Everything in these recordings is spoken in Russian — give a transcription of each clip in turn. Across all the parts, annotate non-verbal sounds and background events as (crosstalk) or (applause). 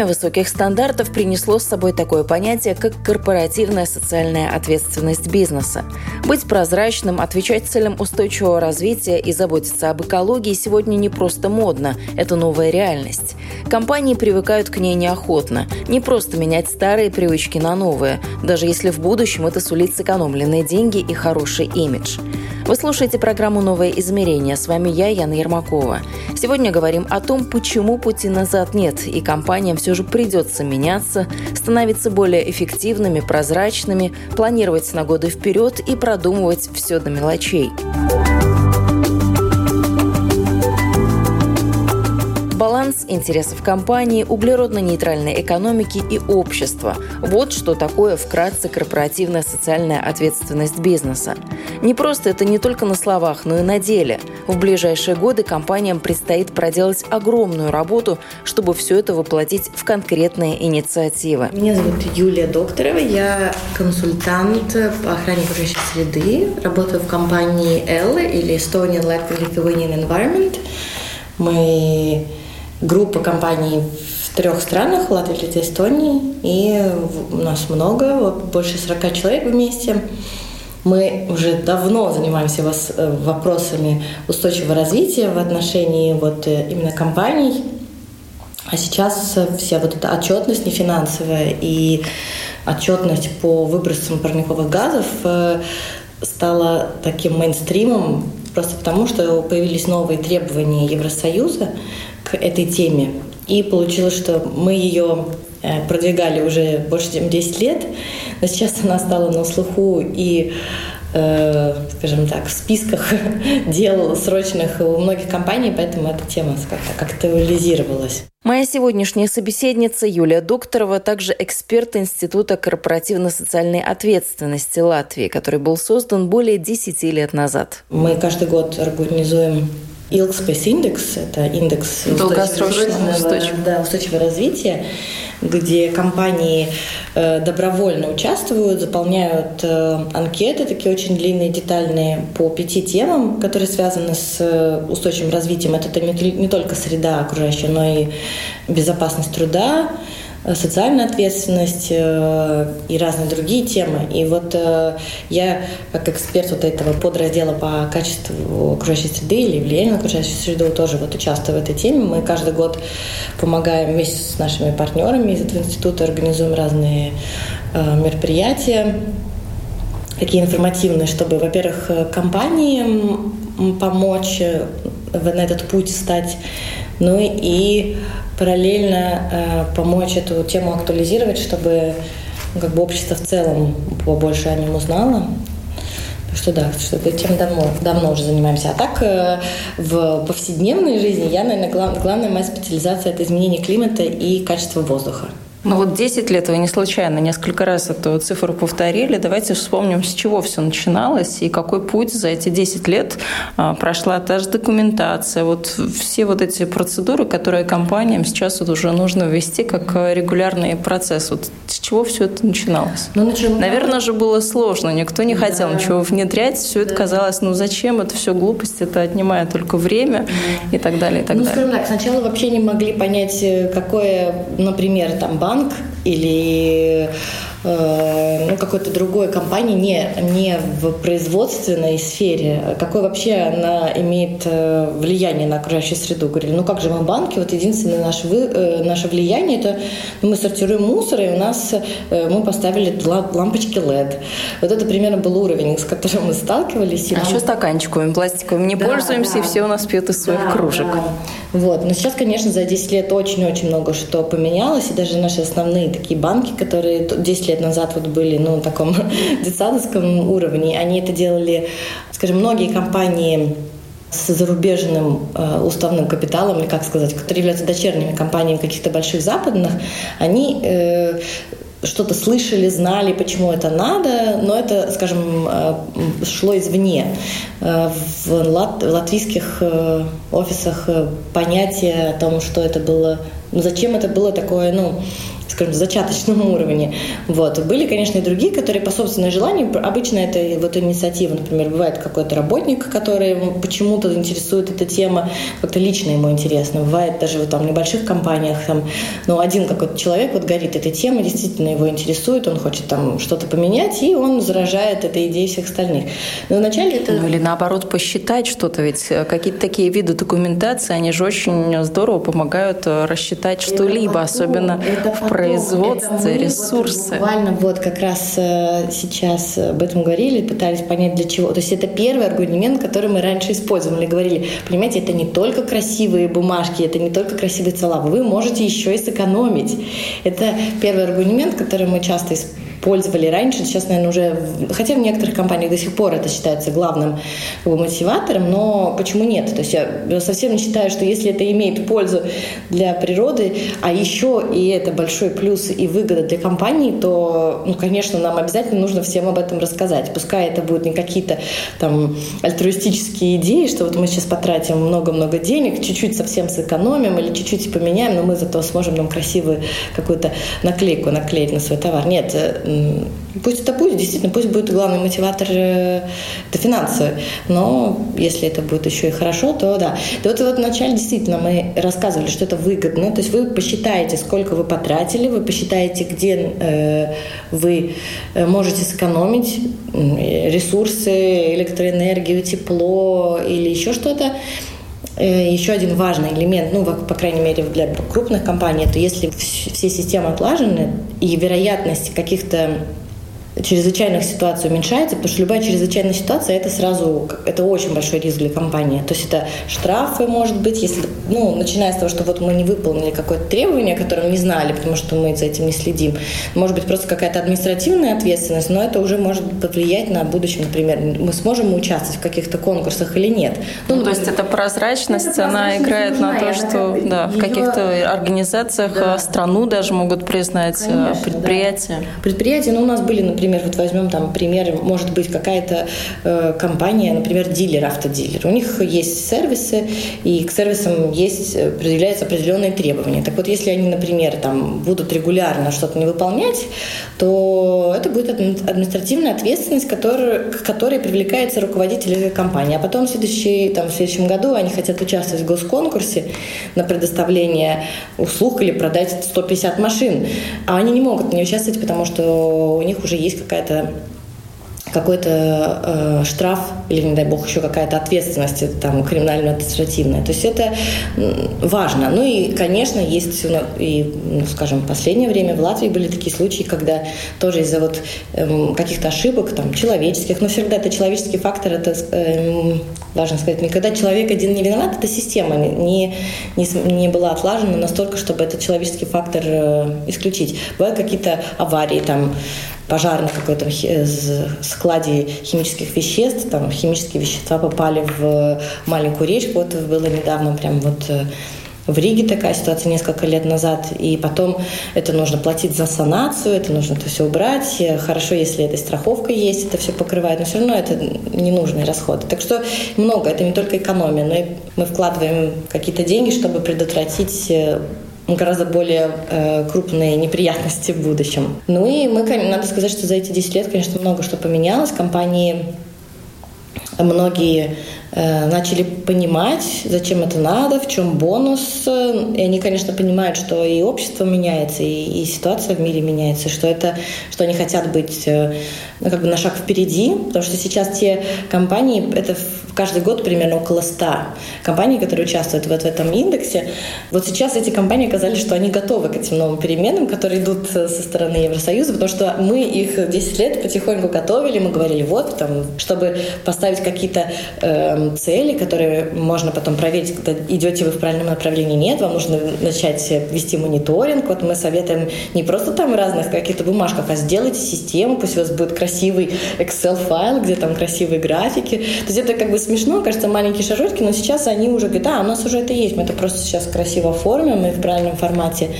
Время высоких стандартов принесло с собой такое понятие, как корпоративная социальная ответственность бизнеса. Быть прозрачным, отвечать целям устойчивого развития и заботиться об экологии сегодня не просто модно, это новая реальность. Компании привыкают к ней неохотно. Не просто менять старые привычки на новые, даже если в будущем это сулит сэкономленные деньги и хороший имидж. Вы слушаете программу «Новое измерение». С вами я, Яна Ермакова. Сегодня говорим о том, почему пути назад нет, и компаниям все же придется меняться, становиться более эффективными, прозрачными, планировать на годы вперед и продумывать все до мелочей. Баланс интересов компании, углеродно-нейтральной экономики и общества. Вот что такое вкратце корпоративная социальная ответственность бизнеса. Не просто это не только на словах, но и на деле. В ближайшие годы компаниям предстоит проделать огромную работу, чтобы все это воплотить в конкретные инициативы. Меня зовут Юлия Докторова, я консультант по охране окружающей среды, работаю в компании L или Estonian Latvian Lithuanian Environment. Мы группа компаний в трех странах, Латвии, Литве, Эстонии, и у нас много, больше 40 человек вместе. Мы уже давно занимаемся э, вопросами устойчивого развития в отношении вот э, именно компаний, а сейчас вся вот эта отчетность не финансовая и отчетность по выбросам парниковых газов э, стала таким мейнстримом просто потому, что появились новые требования Евросоюза, к этой теме. И получилось, что мы ее э, продвигали уже больше, чем 10 лет, но сейчас она стала на слуху и э, скажем так, в списках (laughs) дел срочных у многих компаний, поэтому эта тема как-то актуализировалась. Моя сегодняшняя собеседница Юлия Докторова, также эксперт Института корпоративно-социальной ответственности Латвии, который был создан более 10 лет назад. Мы каждый год организуем Ilgspējas индекс – это индекс долгосрочного устойчивого, да, устойчивого развития, где компании э, добровольно участвуют, заполняют э, анкеты, такие очень длинные, детальные, по пяти темам, которые связаны с э, устойчивым развитием. Это не, только среда окружающая, но и безопасность труда, социальная ответственность э, и разные другие темы. И вот э, я, как эксперт вот этого подраздела по качеству окружающей среды или влиянию на окружающую среду, тоже вот участвую в этой теме. Мы каждый год помогаем вместе с нашими партнерами из этого института, организуем разные мероприятия, такие информативные, чтобы, во-первых, компаниям помочь на этот путь стать, ну и параллельно э, помочь эту тему актуализировать, чтобы ну, как бы общество в целом побольше о нем узнало. Так что да, что этой темой давно, давно уже занимаемся. А так э, в повседневной жизни я, наверное, глав, главная моя специализация – это изменение климата и качество воздуха. Ну вот 10 лет вы не случайно несколько раз эту цифру повторили. Давайте вспомним, с чего все начиналось и какой путь за эти 10 лет а, прошла та же документация. Вот все вот эти процедуры, которые компаниям сейчас вот уже нужно ввести как регулярный процесс. Вот с чего все это начиналось? Ну, начиналось... Наверное же было сложно. Никто не хотел да. ничего внедрять. Все это казалось, ну зачем? Это все глупость, это отнимает только время да. и так далее, и так ну, далее. Скажем так, сначала вообще не могли понять, э, какое, например, там банк или Э, ну, какой-то другой компании, не, не в производственной сфере, какое вообще она имеет э, влияние на окружающую среду. Говорили, ну как же мы банки, вот единственное наше, вы, э, наше влияние, это мы сортируем мусор, и у нас мы поставили лампочки LED. Вот это примерно был уровень, с которым мы сталкивались. А нам... еще стаканчиками пластиковыми не да, пользуемся, да. и все у нас пьют из своих да, кружек. Да. Вот. Но сейчас, конечно, за 10 лет очень-очень много что поменялось, и даже наши основные такие банки, которые 10 лет назад вот были ну, на таком (laughs) детсадовском уровне. Они это делали, скажем, многие компании с зарубежным э, уставным капиталом, или как сказать, которые являются дочерними компаниями каких-то больших западных, они э, что-то слышали, знали, почему это надо, но это, скажем, э, шло извне. Э, в латвийских э, офисах понятие о том, что это было, ну, зачем это было такое, ну, скажем, зачаточном уровне. Вот. Были, конечно, и другие, которые по собственному желанию, обычно это вот инициатива, например, бывает какой-то работник, который почему-то интересует эта тема, как-то лично ему интересно. Бывает даже вот там в небольших компаниях, там, ну, один какой-то человек вот горит этой темой, действительно его интересует, он хочет там что-то поменять, и он заражает этой идеей всех остальных. Но вначале это... Ну, или наоборот, посчитать что-то, ведь э, какие-то такие виды документации, они же очень здорово помогают э, рассчитать что-либо, особенно это в производстве, ресурсы. Буквально вот как раз э, сейчас об этом говорили, пытались понять для чего. То есть это первый аргумент, который мы раньше использовали. Говорили, понимаете, это не только красивые бумажки, это не только красивые цела, вы можете еще и сэкономить. Это первый аргумент, который мы часто используем пользовали раньше, сейчас, наверное, уже, хотя в некоторых компаниях до сих пор это считается главным как бы, мотиватором, но почему нет? То есть я совсем не считаю, что если это имеет пользу для природы, а еще и это большой плюс и выгода для компании, то, ну, конечно, нам обязательно нужно всем об этом рассказать. Пускай это будут не какие-то там альтруистические идеи, что вот мы сейчас потратим много-много денег, чуть-чуть совсем сэкономим или чуть-чуть поменяем, но мы зато сможем нам красивую какую-то наклейку наклеить на свой товар. Нет, Пусть это будет, действительно, пусть будет главный мотиватор э, это финансы, но если это будет еще и хорошо, то да. Да вот, вот вначале действительно мы рассказывали, что это выгодно, то есть вы посчитаете, сколько вы потратили, вы посчитаете, где э, вы э, можете сэкономить ресурсы, электроэнергию, тепло или еще что-то, еще один важный элемент, ну, по крайней мере, для крупных компаний, это если все системы отлажены и вероятность каких-то чрезвычайных ситуаций уменьшается, потому что любая чрезвычайная ситуация это сразу это очень большой риск для компании. То есть это штрафы, может быть, если ну начиная с того, что вот мы не выполнили какое-то требование, которое мы не знали, потому что мы за этим не следим. Может быть просто какая-то административная ответственность, но это уже может повлиять на будущее, например, мы сможем участвовать в каких-то конкурсах или нет. Ну, ну то есть это прозрачность, это она играет на то, что да, в каких-то организациях да. страну даже могут признать э, Конечно, предприятия. Да. Предприятия, ну у нас были, например например, вот возьмем там пример, может быть какая-то э, компания, например, дилер, автодилер. У них есть сервисы, и к сервисам есть, э, предъявляются определенные требования. Так вот, если они, например, там будут регулярно что-то не выполнять, то это будет административная ответственность, которая, к которой привлекается руководитель этой компании. А потом в, следующий, там, в следующем году они хотят участвовать в госконкурсе на предоставление услуг или продать 150 машин. А они не могут не участвовать, потому что у них уже есть есть какая-то какой-то э, штраф или, не дай бог, еще какая-то ответственность там криминально-административная. То есть это важно. Ну и, конечно, есть, и, ну, скажем, в последнее время в Латвии были такие случаи, когда тоже из-за вот э, каких-то ошибок, там, человеческих, но всегда это человеческий фактор, это э, важно сказать, никогда человек один не виноват, эта система не, не, не была отлажена настолько, чтобы этот человеческий фактор э, исключить. Бывают какие-то аварии, там, пожар на какой-то складе химических веществ, там химические вещества попали в маленькую речку, вот было недавно прям вот э, в Риге такая ситуация несколько лет назад, и потом это нужно платить за санацию, это нужно это все убрать. Хорошо, если эта страховка есть, это все покрывает, но все равно это ненужные расходы. Так что много, это не только экономия, но и мы вкладываем какие-то деньги, чтобы предотвратить э, гораздо более э, крупные неприятности в будущем. Ну и мы, надо сказать, что за эти 10 лет, конечно, много что поменялось. Компании многие начали понимать, зачем это надо, в чем бонус. И они, конечно, понимают, что и общество меняется, и, и ситуация в мире меняется, что это, что они хотят быть э, ну, как бы на шаг впереди, потому что сейчас те компании, это каждый год примерно около 100 компаний, которые участвуют вот в этом индексе. Вот сейчас эти компании оказались, что они готовы к этим новым переменам, которые идут со стороны Евросоюза, потому что мы их 10 лет потихоньку готовили, мы говорили, вот, там, чтобы поставить какие-то э, цели, которые можно потом проверить, когда идете вы в правильном направлении, нет, вам нужно начать вести мониторинг. Вот мы советуем не просто там разных каких-то бумажках, а сделайте систему, пусть у вас будет красивый Excel-файл, где там красивые графики. То есть это как бы смешно, кажется, маленькие шажочки, но сейчас они уже говорят, а, у нас уже это есть, мы это просто сейчас красиво оформим и в правильном формате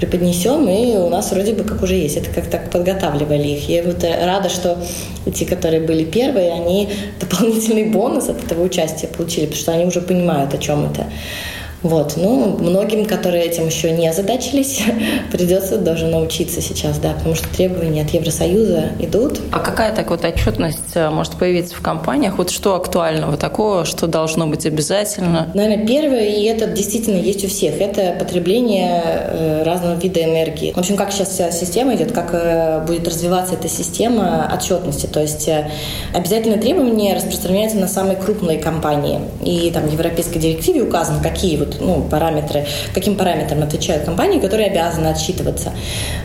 преподнесем, и у нас вроде бы как уже есть. Это как так подготавливали их. Я вот рада, что те, которые были первые, они (laughs) дополнительный бонус от этого участия получили, потому что они уже понимают, о чем это. Вот. Ну, многим, которые этим еще не озадачились, (laughs) придется даже научиться сейчас, да, потому что требования от Евросоюза идут. А какая так вот отчетность э, может появиться в компаниях? Вот что актуального такого, что должно быть обязательно? Наверное, первое, и это действительно есть у всех, это потребление э, разного вида энергии. В общем, как сейчас вся система идет, как э, будет развиваться эта система отчетности. То есть обязательно требования распространяются на самые крупные компании. И там в Европейской директиве указано, какие вот ну, параметры, каким параметрам отвечают компании, которые обязаны отчитываться.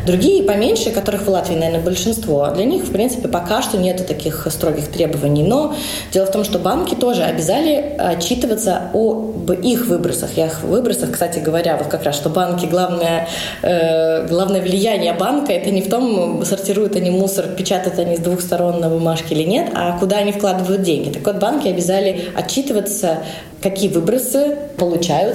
Другие поменьше, которых в Латвии, наверное, большинство, для них, в принципе, пока что нету таких строгих требований. Но дело в том, что банки тоже обязали отчитываться об их выбросах. Я их выбросах, кстати говоря, вот как раз, что банки, главное, э, главное влияние банка, это не в том, сортируют они мусор, печатают они с двух сторон на бумажке или нет, а куда они вкладывают деньги. Так вот, банки обязали отчитываться какие выбросы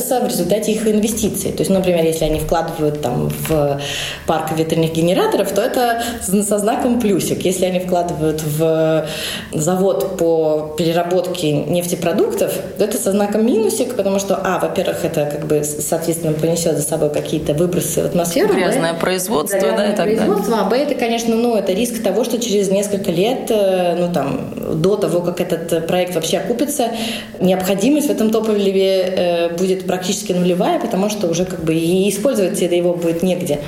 получаются в результате их инвестиций. То есть, например, если они вкладывают там в парк ветряных генераторов, то это со знаком плюсик. Если они вкладывают в завод по переработке нефтепродуктов, то это со знаком минусик, потому что, а, во-первых, это как бы, соответственно, понесет за собой какие-то выбросы в атмосферу. Грязное б, производство, да, да, и так производство, А, б, это, конечно, ну, это риск того, что через несколько лет, э, ну, там, до того, как этот проект вообще окупится, необходимость этом топливе э, будет практически нулевая, потому что уже как бы и использовать это его будет негде.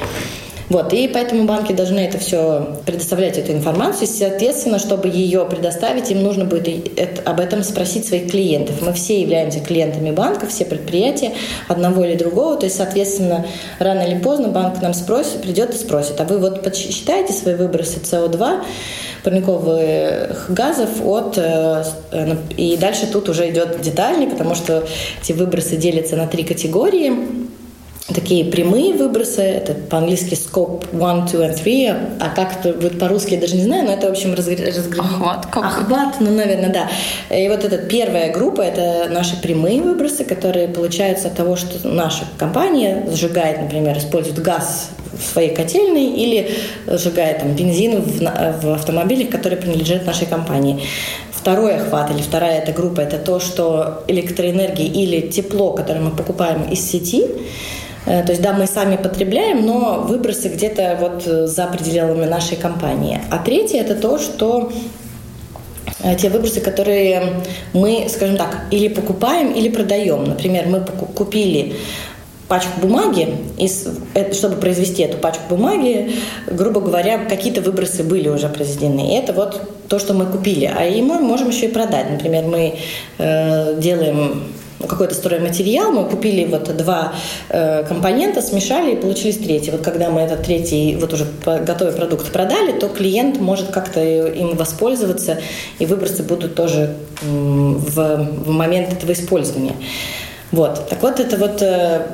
Вот, и поэтому банки должны это все предоставлять, эту информацию. Соответственно, чтобы ее предоставить, им нужно будет об этом спросить своих клиентов. Мы все являемся клиентами банка, все предприятия одного или другого. То есть, соответственно, рано или поздно банк нам спросит, придет и спросит, а вы вот подсчитаете свои выбросы СО2, парниковых газов от... Э, и дальше тут уже идет детальнее, потому что эти выбросы делятся на три категории такие прямые выбросы, это по-английски scope 1, 2 and 3, а как это будет по-русски, я даже не знаю, но это, в общем, разгр... разгр... Охват. Как? Охват, ну, наверное, да. И вот эта первая группа, это наши прямые выбросы, которые получаются от того, что наша компания сжигает, например, использует газ в своей котельной или сжигает там, бензин в, в автомобилях, которые принадлежат нашей компании. Второй охват или вторая эта группа – это то, что электроэнергия или тепло, которое мы покупаем из сети, то есть, да, мы сами потребляем, но выбросы где-то вот за пределами нашей компании. А третье – это то, что э, те выбросы, которые мы, скажем так, или покупаем, или продаем. Например, мы купили пачку бумаги, и э, чтобы произвести эту пачку бумаги, грубо говоря, какие-то выбросы были уже произведены. И это вот то, что мы купили. А и мы можем еще и продать. Например, мы э, делаем какой-то стройматериал, мы купили вот два э, компонента, смешали и получились третий. Вот когда мы этот третий, вот уже готовый продукт продали, то клиент может как-то им воспользоваться, и выбросы будут тоже в, в момент этого использования. Вот. Так вот, это вот э,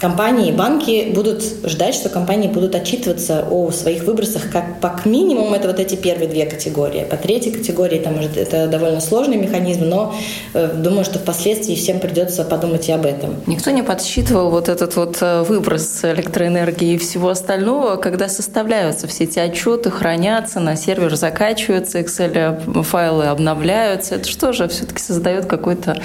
компании, банки будут ждать, что компании будут отчитываться о своих выбросах как по минимуму это вот эти первые две категории. По третьей категории там может это довольно сложный механизм, но э, думаю, что впоследствии всем придется подумать и об этом. Никто не подсчитывал вот этот вот э, выброс электроэнергии и всего остального, когда составляются все эти отчеты, хранятся, на сервер закачиваются, Excel файлы обновляются. Это что же все-таки создает какой-то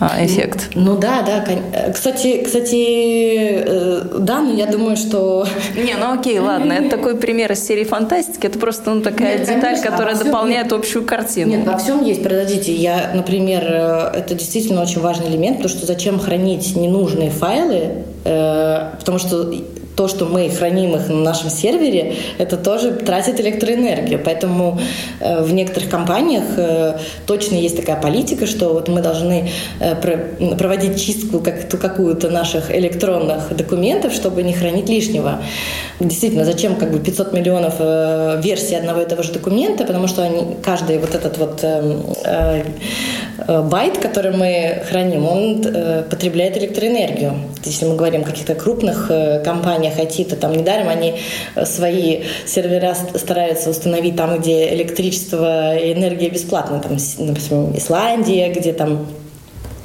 эффект. Ну, ну да, да. Кстати, кстати, э, да, но я думаю, что... (laughs) Не, ну окей, ладно, это такой пример из серии фантастики, это просто ну, такая Нет, деталь, конечно, которая дополняет есть... общую картину. Нет, во всем есть, подождите, я, например, э, это действительно очень важный элемент, потому что зачем хранить ненужные файлы, э, потому что то, что мы храним их на нашем сервере, это тоже тратит электроэнергию. Поэтому э, в некоторых компаниях э, точно есть такая политика, что вот мы должны э, про, проводить чистку как, какую-то наших электронных документов, чтобы не хранить лишнего. Действительно, зачем как бы 500 миллионов версий одного и того же документа, потому что они, каждый вот этот вот байт, который мы храним, он потребляет электроэнергию. Если мы говорим о каких-то крупных э, компаниях IT, то там недаром они э, свои сервера стараются установить там, где электричество и энергия бесплатно. Там, например, Исландия, где там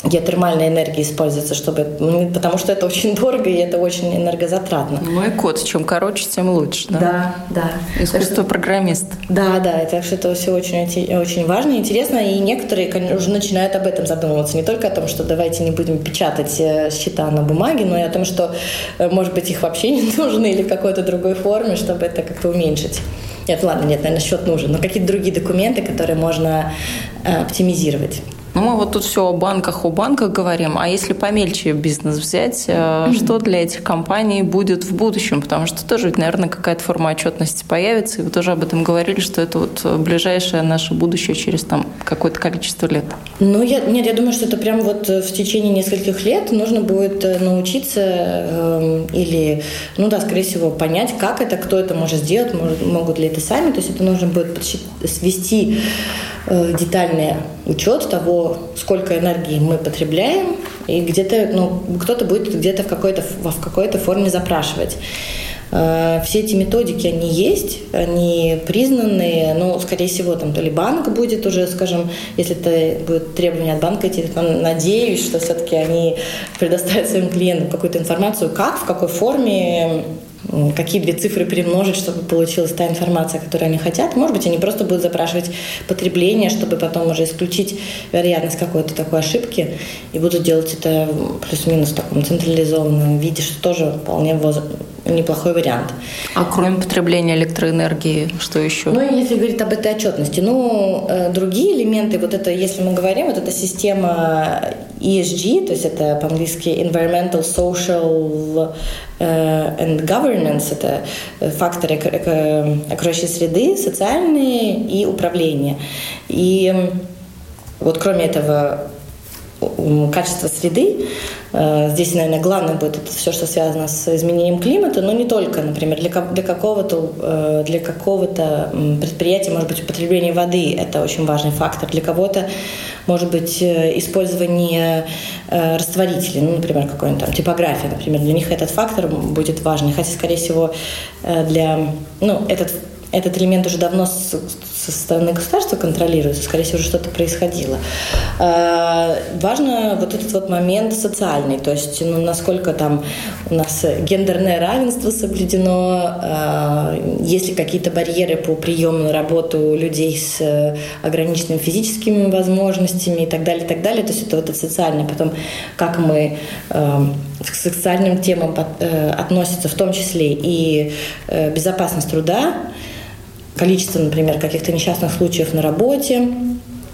геотермальная энергия используется, чтобы, ну, потому что это очень дорого и это очень энергозатратно. Ну и код, чем короче, тем лучше, да? Да, да. Искусство что, программиста. Да, да, так что это все очень, очень важно и интересно, и некоторые уже начинают об этом задумываться, не только о том, что давайте не будем печатать э, счета на бумаге, но и о том, что, э, может быть, их вообще не (laughs) нужно или в какой-то другой форме, чтобы это как-то уменьшить. Нет, ладно, нет, наверное, счет нужен, но какие-то другие документы, которые можно э, оптимизировать. Ну, мы вот тут все о банках, о банках говорим, а если помельче бизнес взять, mm-hmm. что для этих компаний будет в будущем? Потому что тоже, ведь, наверное, какая-то форма отчетности появится, и вы тоже об этом говорили, что это вот ближайшее наше будущее через там какое-то количество лет. Ну, я, нет, я думаю, что это прям вот в течение нескольких лет нужно будет э, научиться э, или, ну да, скорее всего, понять, как это, кто это может сделать, может, могут ли это сами, то есть это нужно будет свести э, детальный учет того, сколько энергии мы потребляем, и где-то, ну, кто-то будет где-то в какой-то, в какой-то форме запрашивать. Э, все эти методики, они есть, они признанные, но, скорее всего, там то ли банк будет уже, скажем, если это будет требование от банка идти, надеюсь, что все-таки они предоставят своим клиентам какую-то информацию, как, в какой форме какие две цифры перемножить, чтобы получилась та информация, которую они хотят. Может быть, они просто будут запрашивать потребление, чтобы потом уже исключить вероятность какой-то такой ошибки и будут делать это плюс-минус в таком централизованном виде, что тоже вполне неплохой вариант. А кроме потребления электроэнергии, что еще? Ну, если говорить об этой отчетности, ну, э, другие элементы, вот это, если мы говорим, вот эта система ESG, то есть это по-английски Environmental, Social э, and Governance, это факторы окружающей среды, социальные и управление. И вот кроме этого качества среды. Э, здесь, наверное, главное будет это все, что связано с изменением климата, но не только, например, для, для какого-то э, для какого-то предприятия, может быть, употребление воды – это очень важный фактор. Для кого-то, может быть, э, использование растворителей, ну, например, какой-нибудь там типография, например, для них этот фактор будет важный, хотя, скорее всего, для, ну, этот этот элемент уже давно со стороны государства контролируется, скорее всего, что-то происходило. Э, важно вот этот вот момент социальный, то есть ну, насколько там у нас гендерное равенство соблюдено, э, есть ли какие-то барьеры по приему на работу людей с ограниченными физическими возможностями и так далее, и так далее. То есть это вот это социальное. Потом, как мы э, к социальным темам э, относятся, в том числе и э, безопасность труда, количество, например, каких-то несчастных случаев на работе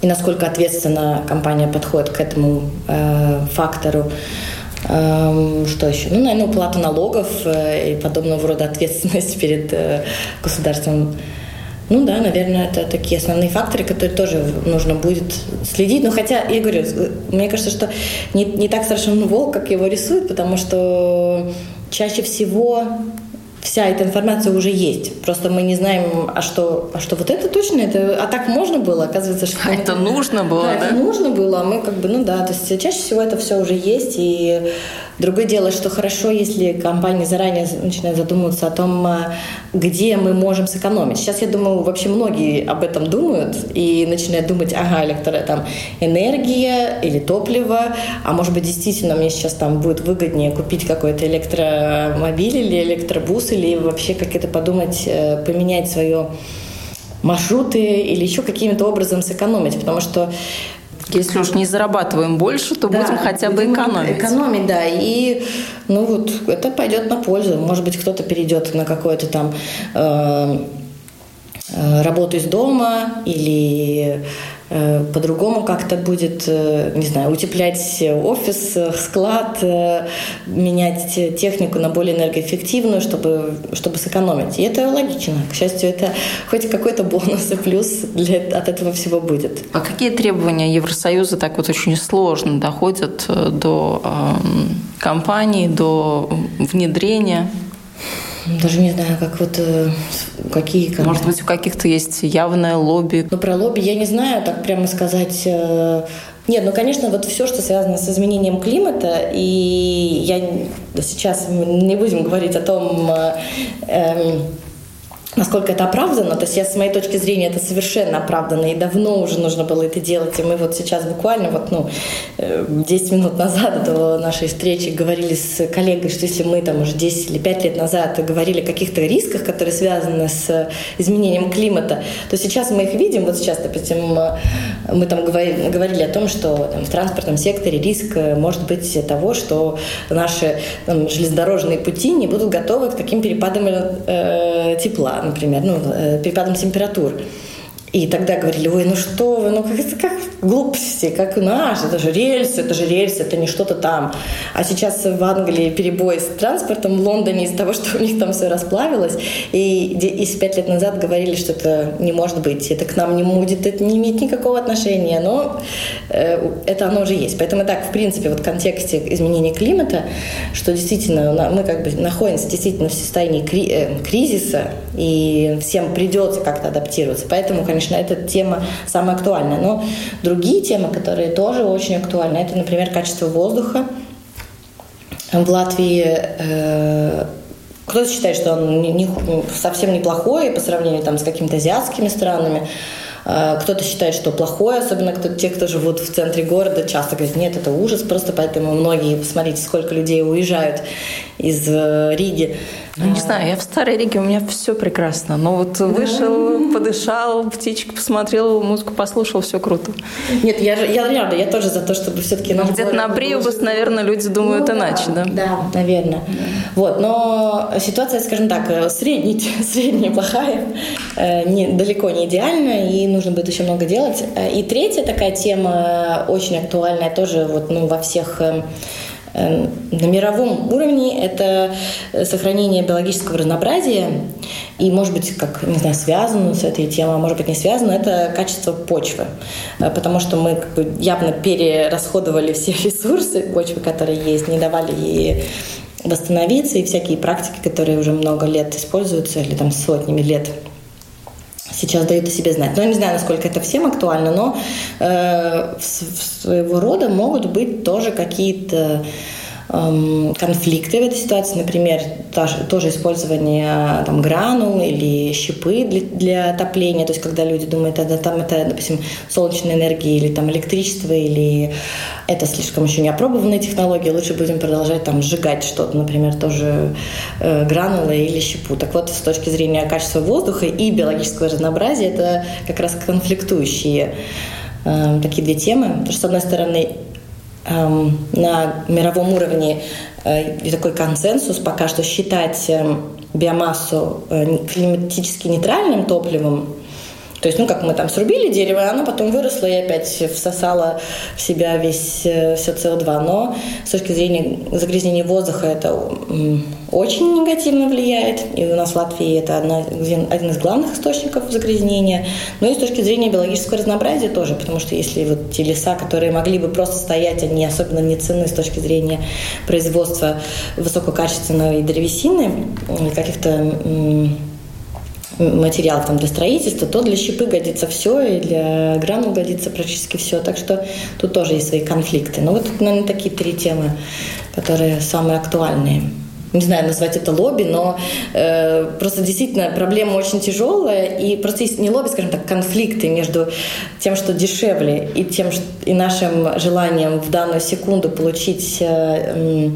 и насколько ответственно компания подходит к этому э, фактору. Эм, что еще? Ну, наверное, уплата налогов э, и подобного рода ответственность (laughs) перед э, государством. Ну да, наверное, это такие основные факторы, которые тоже нужно будет следить. Но хотя, я говорю, мне кажется, что не, не так страшен волк, как его рисуют, потому что чаще всего вся эта информация уже есть. Просто мы не знаем, а что, а что вот это точно, это, а так можно было, оказывается, что... А это нужно было, да? да? это нужно было, а мы как бы, ну да, то есть чаще всего это все уже есть, и другое дело, что хорошо, если компании заранее начинают задумываться о том, а, где мы можем сэкономить. Сейчас, я думаю, вообще многие об этом думают и начинают думать, ага, электро, там, энергия или топливо, а может быть, действительно, мне сейчас там будет выгоднее купить какой-то электромобиль или электробус, или вообще как это подумать, э, поменять свое маршруты или еще каким-то образом сэкономить, потому что если уж не зарабатываем больше, то да, будем хотя бы экономить. Экономить, да. И ну вот это пойдет на пользу. Может быть, кто-то перейдет на какое-то там э, э, работу из дома или по-другому как-то будет, э, не знаю, утеплять офис, склад, менять технику на более энергоэффективную, чтобы, чтобы сэкономить. И это логично. К счастью, это хоть какой-то бонус и плюс для, от этого всего будет. А какие требования Евросоюза так вот очень сложно доходят до э, компаний, до внедрения? Даже не знаю, как вот э, какие. Как... Может быть, у каких-то есть явное лобби. Ну, про лобби я не знаю, так прямо сказать. Э, нет, ну, конечно, вот все, что связано с изменением климата, и я сейчас не будем говорить о том, э, э, насколько это оправдано. То есть я с моей точки зрения это совершенно оправдано, и давно уже нужно было это делать. И мы вот сейчас буквально вот, ну, 10 э, минут назад до нашей встречи говорили с коллегой, что если мы там уже 10 или 5 лет назад говорили о каких-то рисках, которые связаны с изменением климата, то сейчас мы их видим. Вот сейчас, допустим, мы там говорили о том, что там, в транспортном секторе риск э, может быть того, что наши там, железнодорожные пути не будут готовы к таким перепадам э, тепла например, ну, э, перепадом температур. И тогда говорили, ой, ну что вы, ну как, это как глупости, как наш, это же рельсы, это же рельсы, это не что-то там. А сейчас в Англии перебой с транспортом в Лондоне из-за того, (laughs) что у них там все расплавилось. И, и пять лет назад говорили, что это не может быть, это к нам не будет, это не имеет никакого отношения, но э, это оно уже есть. Поэтому так, в принципе, вот в контексте изменения климата, что действительно мы как бы находимся действительно в состоянии кри э, кризиса, и всем придется как-то адаптироваться. Поэтому, конечно, конечно, эта тема самая актуальная. Но другие темы, которые тоже очень актуальны, это, например, качество воздуха. В Латвии э, кто-то считает, что он не, не, совсем неплохой по сравнению там, с какими-то азиатскими странами. Э, кто-то считает, что плохое, особенно кто, те, кто живут в центре города, часто говорят, нет, это ужас, просто поэтому многие, посмотрите, сколько людей уезжают из э, Риги ну, не знаю, я в Старой Риге, у меня все прекрасно. Но вот вышел, подышал, птичек посмотрел, музыку послушал, все круто. Нет, я, я рада, я тоже за то, чтобы все-таки... Где-то на Приубас, наверное, люди думают ну, иначе, да? Да, наверное. Да. Вот, но ситуация, скажем так, э, средний, (laughs) средняя плохая, э, не, далеко не идеальная, и нужно будет еще много делать. Э, и третья такая тема, очень актуальная тоже вот, ну, во всех Эм, на мировом уровне это сохранение биологического разнообразия и, может быть, как, не знаю, связано с этой темой, а может быть, не связано, это качество почвы. Э, потому что мы как бы явно перерасходовали все (laughs) ресурсы почвы, которые есть, не давали ей восстановиться, и всякие практики, которые уже много лет используются, или там сотнями лет сейчас дают о себе знать. Но я не знаю, насколько это всем актуально, но э, в, в своего рода могут быть тоже какие-то конфликты в этой ситуации, например, тоже использование там, гранул или щепы для, для отопления, то есть когда люди думают, это там это, допустим, солнечная энергия или там электричество, или это слишком еще не опробованные технологии, лучше будем продолжать там сжигать что-то, например, тоже э, гранулы или щепу. Так вот, с точки зрения качества воздуха и биологического разнообразия, это как раз конфликтующие э, такие две темы. Потому что, с одной стороны, Эм, на мировом уровне э, такой консенсус пока что считать эм, биомассу э, климатически нейтральным топливом то есть, ну, как мы там срубили дерево, оно потом выросло и опять всосало в себя весь, э, все СО2. Но с точки зрения загрязнения воздуха это очень негативно влияет. И у нас в Латвии это одна, один из главных источников загрязнения. Но и с точки зрения биологического разнообразия тоже, потому что если вот те леса, которые могли бы просто стоять, они особенно не ценны с точки зрения производства высококачественной древесины, каких-то материалов там, для строительства, то для щепы годится все, и для гранул годится практически все. Так что тут тоже есть свои конфликты. Но вот, наверное, такие три темы, которые самые актуальные не знаю, назвать это лобби, но э, просто действительно проблема очень тяжелая, и просто есть не лобби, скажем так, конфликты между тем, что дешевле, и тем, что, и нашим желанием в данную секунду получить э, Э,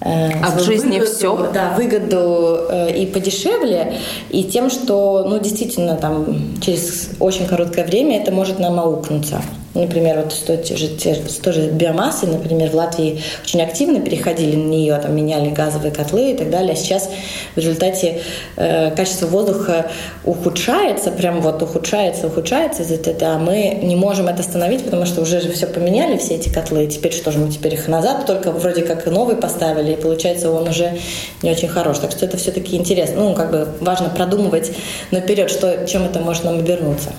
а в жизни выгоду, все? Да, выгоду э, и подешевле, и тем, что, ну, действительно, там, через очень короткое время это может нам аукнуться. Например, вот что те же, те, тоже биомассы, например, в Латвии очень активно переходили на нее, там меняли газовые котлы и так далее. А сейчас в результате э, качество воздуха ухудшается, прям вот ухудшается, ухудшается из-за этого, а мы не можем это остановить, потому что уже же все поменяли, все эти котлы, и теперь что же, мы теперь их назад только вроде как новый поставили, и получается он уже не очень хорош. Так что это все-таки интересно. Ну, как бы важно продумывать наперед, что, чем это может нам обернуться.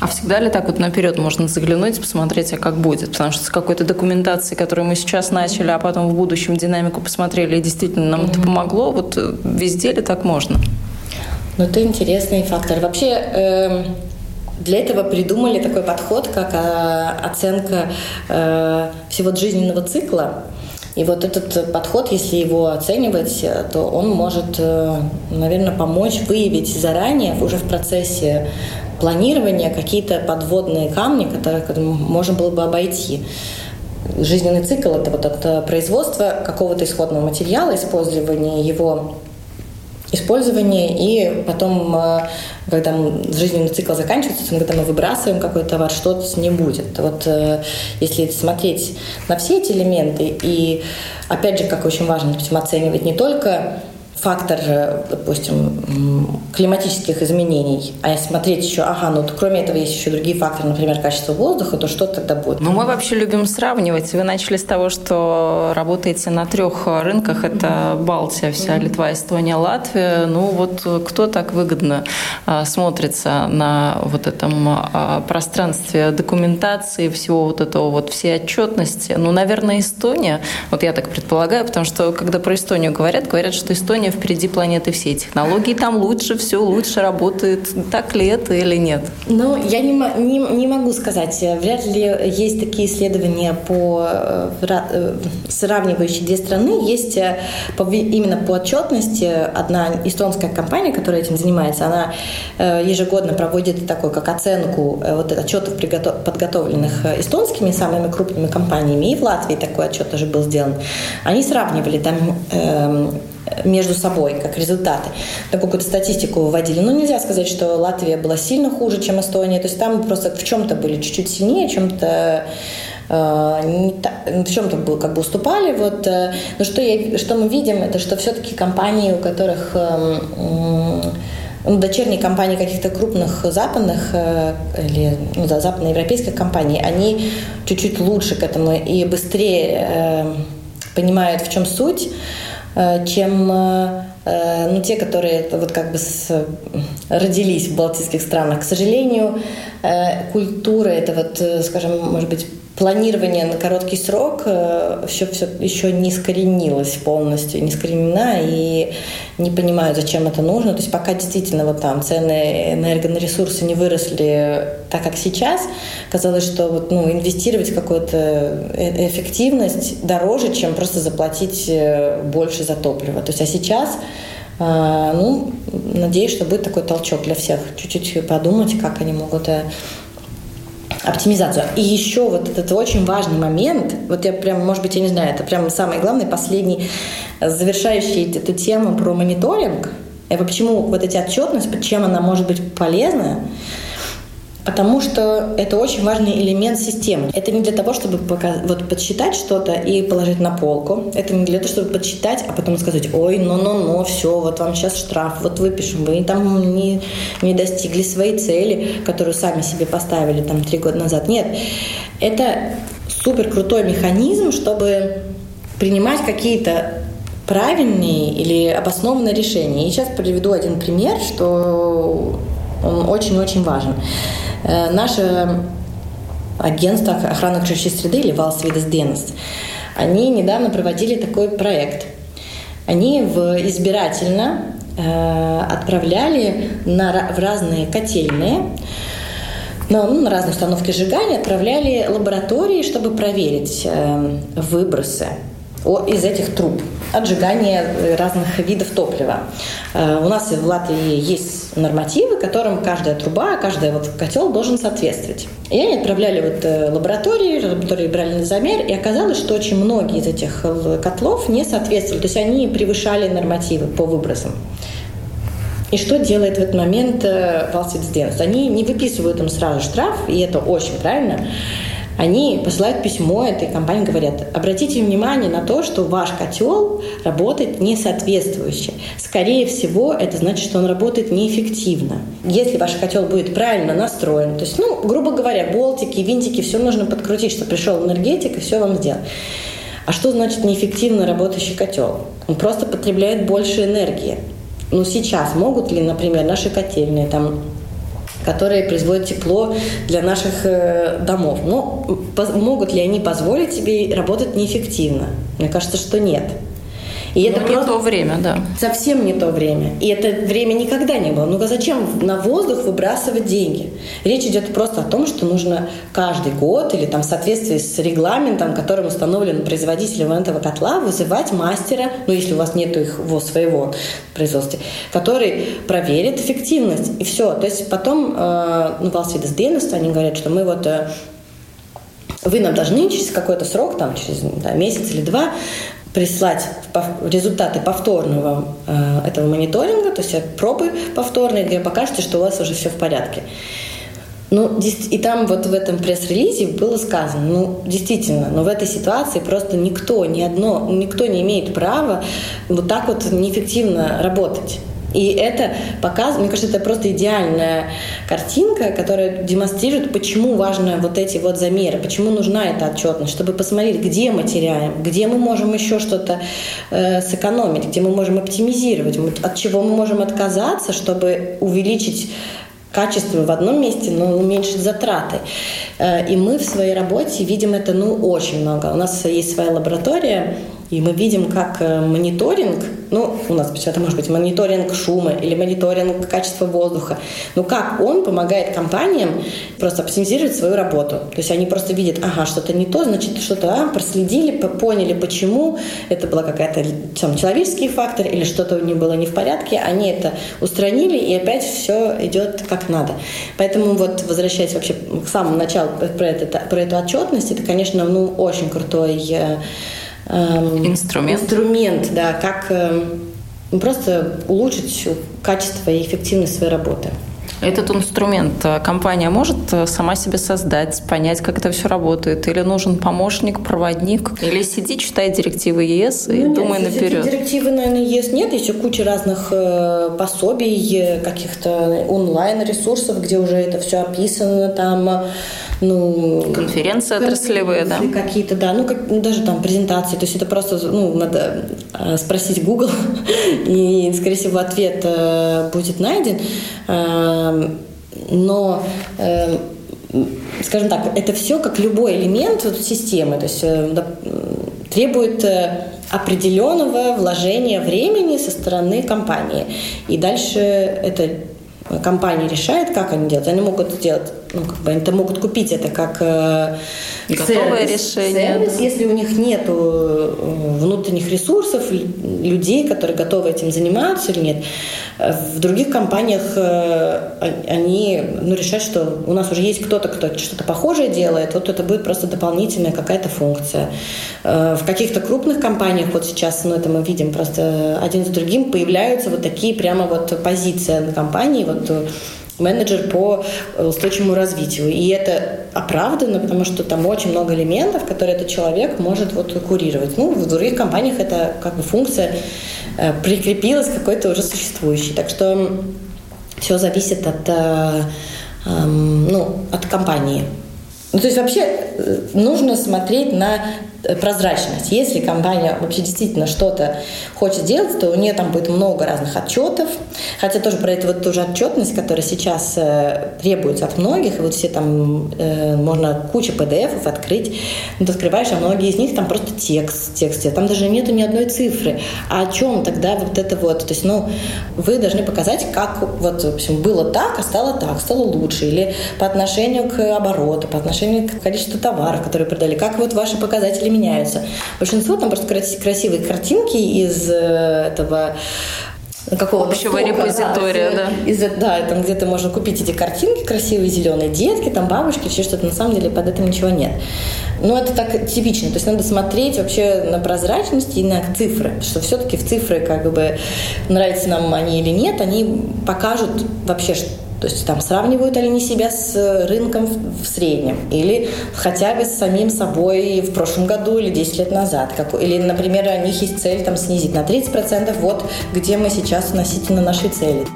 А всегда ли так вот наперед можно заглянуть, посмотреть, а как будет? Потому что с какой-то документацией, которую мы сейчас начали, а потом в будущем динамику посмотрели, и действительно нам mm-hmm. это помогло, вот э, везде ли так можно? Ну, это интересный фактор. Вообще, э, для этого придумали такой подход, как э, оценка э, всего жизненного цикла. И вот этот подход, если его оценивать, то он может, наверное, помочь выявить заранее, уже в процессе планирования какие-то подводные камни, которые можно было бы обойти. Жизненный цикл – это вот это производство какого-то исходного материала, использование его использование, и потом, э, когда жизненный цикл заканчивается, когда мы выбрасываем какой-то товар, что с ним будет. Вот э, если смотреть на все эти элементы, и опять же, как очень важно, допустим, оценивать не только фактор, э, допустим, климатических изменений, а смотреть еще, ага, ну кроме этого есть еще другие факторы, например, качество воздуха, то что тогда будет? Ну, мы вообще любим сравнивать. Вы начали с того, что работаете на трех рынках. Это Балтия, вся Литва, Эстония, Латвия. Ну, вот кто так выгодно а, смотрится на вот этом а, пространстве документации, всего вот этого вот, всей отчетности? Ну, наверное, Эстония. Вот я так предполагаю, потому что когда про Эстонию говорят, говорят, что Эстония впереди планеты всей. Технологии там лучше, все лучше работает. Так ли это или нет? Ну, я не, не, не могу сказать. Вряд ли есть такие исследования по э, э, сравнивающие две страны. Есть э, по, именно по отчетности одна эстонская компания, которая этим занимается, она ежегодно проводит такой, как оценку вот отчетов, подготовленных эстонскими самыми крупными компаниями. И в Латвии такой отчет тоже был сделан. Они сравнивали там эм, между собой, как результаты. Такую какую-то статистику выводили. Но нельзя сказать, что Латвия была сильно хуже, чем Эстония. То есть там просто в чем-то были чуть-чуть сильнее, чем-то э, в чем-то был, как бы уступали. Вот. Э, но что, я, что мы видим, это что все-таки компании, у которых эм, ну, дочерние компании каких-то крупных западных э, или ну, да, западноевропейских компаний, они чуть-чуть лучше к этому и быстрее понимают, в чем суть. Э, чем э, э, ну, те, которые вот как бы с, родились в балтийских странах. К сожалению, культура это вот, скажем, может быть, планирование на короткий срок все, все еще не скоренилось полностью, не скоренена и не понимают, зачем это нужно. То есть пока действительно вот там цены энергоресурсы не выросли так, как сейчас, казалось, что вот, ну, инвестировать в какую-то эффективность дороже, чем просто заплатить э, больше за топливо. То есть а сейчас ну, надеюсь, что будет такой толчок для всех. Чуть-чуть подумать, как они могут э, оптимизацию. И еще вот этот очень важный момент, вот я прям, может быть, я не знаю, это прям самый главный, последний, завершающий эту тему про мониторинг. И почему вот эти отчетность, чем она может быть полезна, Потому что это очень важный элемент системы. Это не для того, чтобы пока, вот, подсчитать что-то и положить на полку. Это не для того, чтобы подсчитать, а потом сказать, ой, ну-ну-ну, все, вот вам сейчас штраф, вот выпишем. Вы там не, не достигли своей цели, которую сами себе поставили там три года назад. Нет, это супер крутой механизм, чтобы принимать какие-то правильные или обоснованные решения. И сейчас приведу один пример, что он очень-очень важен. Э, наше агентство охраны окружающей среды или Валсвидес Денс, они недавно проводили такой проект. Они в избирательно э, отправляли на, в разные котельные, на, ну, на разные установки сжигания отправляли лаборатории, чтобы проверить э, выбросы из этих труб отжигания разных видов топлива. Э, у нас в Латвии есть нормативы, которым каждая труба, каждый вот котел должен соответствовать. И они отправляли вот э, лаборатории, лаборатории брали на замер, и оказалось, что очень многие из этих котлов не соответствовали, то есть они превышали нормативы по выбросам. И что делает в этот момент э, Валсицденс? Они не выписывают им сразу штраф, и это очень правильно. Они посылают письмо этой компании, говорят, обратите внимание на то, что ваш котел работает несоответствующе. Скорее всего, это значит, что он работает неэффективно. Если ваш котел будет правильно настроен, то есть, ну, грубо говоря, болтики, винтики, все нужно подкрутить, чтобы пришел энергетик и все вам сделал. А что значит неэффективно работающий котел? Он просто потребляет больше энергии. Ну, сейчас могут ли, например, наши котельные там которые производят тепло для наших э, домов. Но могут ли они позволить себе работать неэффективно? Мне кажется, что нет. И это не то время, да. Совсем не то время. И это время никогда не было. Ну а зачем на воздух выбрасывать деньги? Речь идет просто о том, что нужно каждый год или там в соответствии с регламентом, которым установлен производителем этого котла, вызывать мастера, ну если у вас нет их его своего производства, который проверит эффективность. И все. То есть потом, э, ну, Валсвидес Денест, они говорят, что мы вот э, вы нам должны через какой-то срок, там, через да, месяц или два, прислать результаты повторного э, этого мониторинга, то есть пробы повторные, где покажете, что у вас уже все в порядке. Ну, и там вот в этом пресс-релизе было сказано, ну, действительно, но в этой ситуации просто никто, ни одно, никто не имеет права вот так вот неэффективно работать. И это показывает, мне кажется, это просто идеальная картинка, которая демонстрирует, почему важны вот эти вот замеры, почему нужна эта отчетность, чтобы посмотреть, где мы теряем, где мы можем еще что-то э, сэкономить, где мы можем оптимизировать, от чего мы можем отказаться, чтобы увеличить качество в одном месте, но уменьшить затраты. Э, и мы в своей работе видим это ну, очень много. У нас есть своя лаборатория, и мы видим, как э, мониторинг, ну, у нас это может быть мониторинг шума или мониторинг качества воздуха, но как он помогает компаниям просто оптимизировать свою работу. То есть они просто видят, ага, что-то не то, значит, что-то а, проследили, поняли, почему, это была какая-то там, человеческий фактор или что-то них было не в порядке, они это устранили, и опять все идет как надо. Поэтому вот, возвращаясь вообще к самому началу про, это, про эту отчетность, это, конечно, ну, очень крутой э, Эм, инструмент. Инструмент, да, как эм, просто улучшить качество и эффективность своей работы. Этот инструмент э, компания может э, сама себе создать, понять, как это все работает? Или нужен помощник, проводник? Или сиди, читай директивы ЕС и ну, думай нет, наперед? Директивы, наверное, ЕС нет. Еще куча разных э, пособий, каких-то онлайн-ресурсов, где уже это все описано. Там ну, конференции отраслевые, да? Какие-то, да, ну, как, ну, даже там презентации, то есть это просто, ну, надо э, спросить Google, (laughs) и, скорее всего, ответ э, будет найден, э, но э, скажем так, это все как любой элемент системы, то есть э, требует э, определенного вложения времени со стороны компании. И дальше это компания решает, как они делают. Они могут сделать ну, как бы они могут купить это как э, готовое сервис, решение. Сервис, если у них нет э, внутренних ресурсов, людей, которые готовы этим заниматься или нет. Э, в других компаниях э, они ну, решают, что у нас уже есть кто-то, кто что-то похожее делает, вот это будет просто дополнительная какая-то функция. В каких-то крупных компаниях, вот сейчас, ну, это мы видим просто один за другим, появляются вот такие прямо вот позиции на компании, вот менеджер по устойчивому развитию. И это оправдано, потому что там очень много элементов, которые этот человек может вот курировать. Ну, в других компаниях это как бы функция э, прикрепилась какой-то уже существующей. Так что все зависит от, э, э, ну, от компании. Ну, то есть вообще э, нужно смотреть на Э, прозрачность. Если компания вообще действительно что-то хочет делать, то у нее там будет много разных отчетов. Хотя тоже про эту вот тоже отчетность, которая сейчас э, требуется от многих, и вот все там э, можно кучу PDF открыть, но ты открываешь, а многие из них там просто текст, тексте, там даже нету ни одной цифры. А о чем тогда вот это вот? То есть, ну, вы должны показать, как вот, в общем, было так, а стало так, стало лучше, или по отношению к обороту, по отношению к количеству товаров, которые продали, как вот ваши показатели показатели меняются. Большинство там просто красивые картинки из э, этого какого-то общего стока, репозитория, да, да. Из, да, там где-то можно купить эти картинки красивые, зеленые детки, там бабушки, все что-то. На самом деле под этим ничего нет. Но это так типично. То есть надо смотреть вообще на прозрачность и на цифры. Что все-таки в цифры, как бы, нравятся нам они или нет, они покажут вообще, То есть там сравнивают ли они себя с рынком в среднем или хотя бы с самим собой в прошлом году или 10 лет назад. Как, или, например, у них есть цель там снизить на 30%, вот где мы сейчас относительно нашей цели.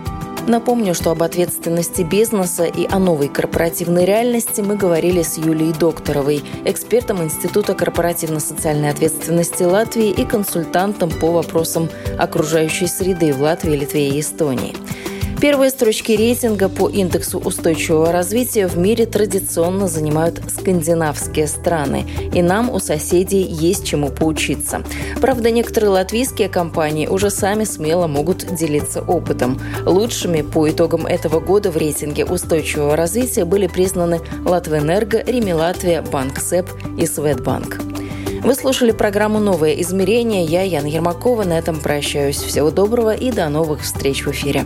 Напомню, что об ответственности бизнеса и о новой корпоративной реальности мы говорили с Юлией Докторовой, экспертом Института корпоративно-социальной ответственности Латвии и консультантом по вопросам окружающей среды в Латвии, Литве и Эстонии. Первые строчки рейтинга по индексу устойчивого развития в мире традиционно занимают скандинавские страны, и нам у соседей есть чему поучиться. Правда, некоторые латвийские компании уже сами смело могут делиться опытом. Лучшими по итогам этого года в рейтинге устойчивого развития были признаны Латвэнерго, Ремилатвия, Банк СЭП и Светбанк. Вы слушали программу «Новое измерение». Я, Яна Ермакова, на этом прощаюсь. Всего доброго и до новых встреч в эфире.